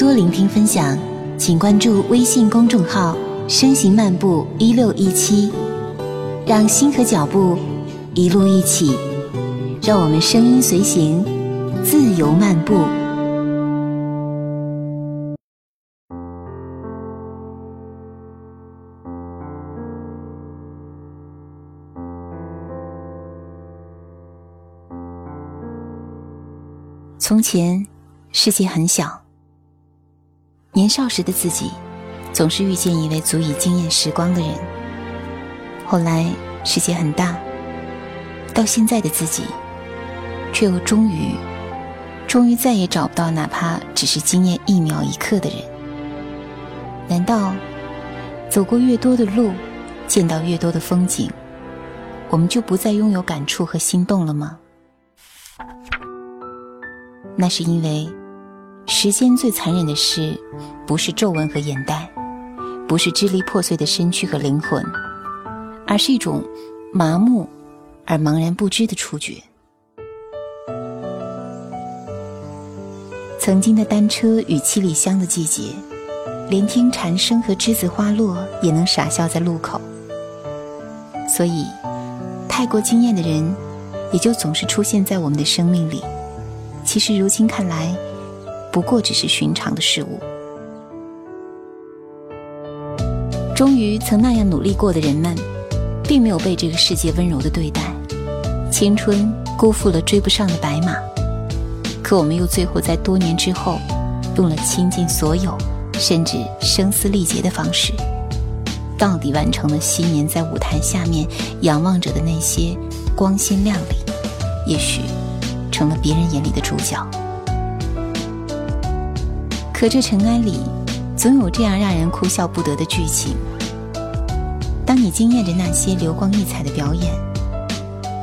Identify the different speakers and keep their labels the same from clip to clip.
Speaker 1: 多聆听分享，请关注微信公众号“声行漫步一六一七”，让心和脚步一路一起，让我们声音随行，自由漫步。从前，世界很小。年少时的自己，总是遇见一位足以惊艳时光的人。后来，世界很大。到现在的自己，却又终于，终于再也找不到哪怕只是惊艳一秒一刻的人。难道，走过越多的路，见到越多的风景，我们就不再拥有感触和心动了吗？那是因为，时间最残忍的事，不是皱纹和眼袋，不是支离破碎的身躯和灵魂，而是一种麻木而茫然不知的触觉。曾经的单车与七里香的季节，连听蝉声和栀子花落也能傻笑在路口。所以，太过惊艳的人，也就总是出现在我们的生命里。其实如今看来，不过只是寻常的事物。终于曾那样努力过的人们，并没有被这个世界温柔的对待，青春辜负了追不上的白马。可我们又最后在多年之后，用了倾尽所有，甚至声嘶力竭的方式，到底完成了昔年在舞台下面仰望着的那些光鲜亮丽。也许。成了别人眼里的主角，可这尘埃里，总有这样让人哭笑不得的剧情。当你惊艳着那些流光溢彩的表演，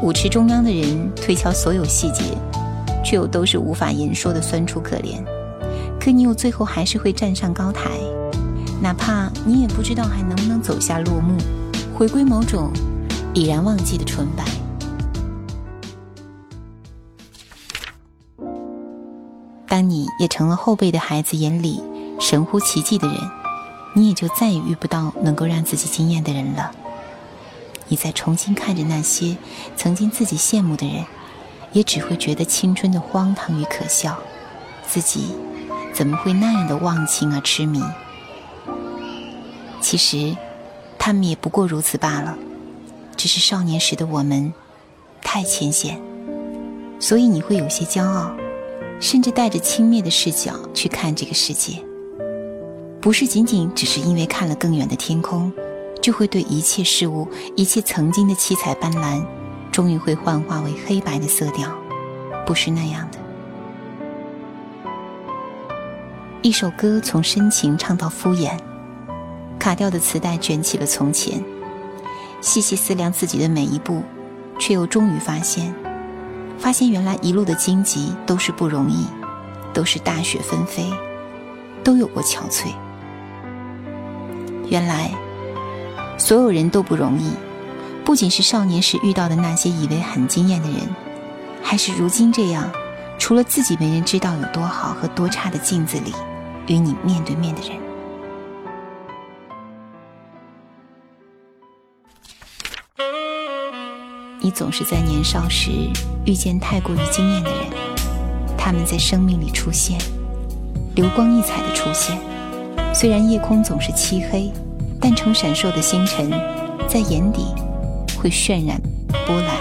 Speaker 1: 舞池中央的人推敲所有细节，却又都是无法言说的酸楚可怜。可你又最后还是会站上高台，哪怕你也不知道还能不能走下落幕，回归某种已然忘记的纯白。当你也成了后辈的孩子眼里神乎其技的人，你也就再也遇不到能够让自己惊艳的人了。你再重新看着那些曾经自己羡慕的人，也只会觉得青春的荒唐与可笑。自己怎么会那样的忘情而痴迷？其实，他们也不过如此罢了。只是少年时的我们太浅显，所以你会有些骄傲。甚至带着轻蔑的视角去看这个世界，不是仅仅只是因为看了更远的天空，就会对一切事物、一切曾经的七彩斑斓，终于会幻化为黑白的色调，不是那样的。一首歌从深情唱到敷衍，卡掉的磁带卷起了从前，细细思量自己的每一步，却又终于发现。发现原来一路的荆棘都是不容易，都是大雪纷飞，都有过憔悴。原来所有人都不容易，不仅是少年时遇到的那些以为很惊艳的人，还是如今这样，除了自己没人知道有多好和多差的镜子里，与你面对面的人。你总是在年少时遇见太过于惊艳的人，他们在生命里出现，流光溢彩的出现。虽然夜空总是漆黑，但呈闪烁的星辰，在眼底会渲染波澜。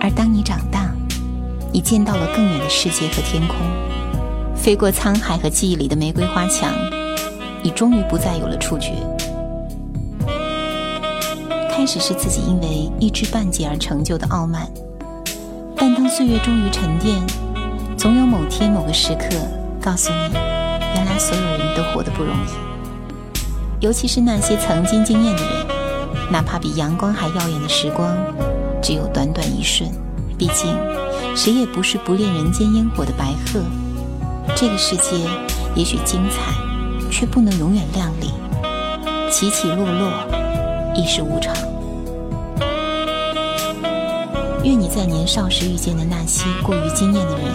Speaker 1: 而当你长大，你见到了更远的世界和天空，飞过沧海和记忆里的玫瑰花墙，你终于不再有了触觉。开始是自己因为一知半解而成就的傲慢，但当岁月终于沉淀，总有某天某个时刻告诉你，原来所有人都活得不容易。尤其是那些曾经惊艳的人，哪怕比阳光还耀眼的时光，只有短短一瞬。毕竟，谁也不是不恋人间烟火的白鹤。这个世界也许精彩，却不能永远亮丽，起起落落。亦是无常。愿你在年少时遇见的那些过于惊艳的人，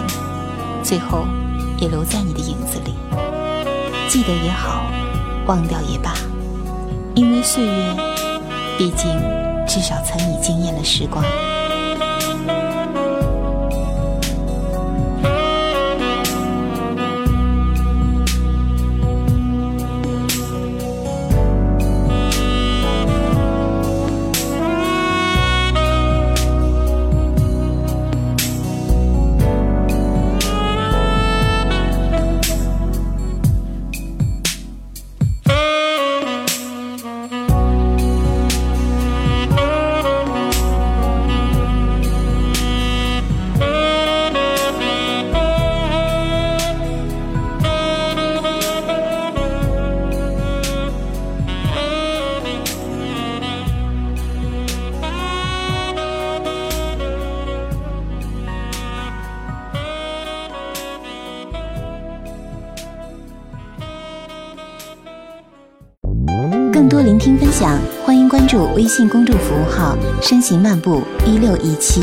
Speaker 1: 最后也留在你的影子里。记得也好，忘掉也罢，因为岁月，毕竟至少曾你惊艳了时光。更多聆听分享，欢迎关注微信公众服务号“声行漫步一六一七”。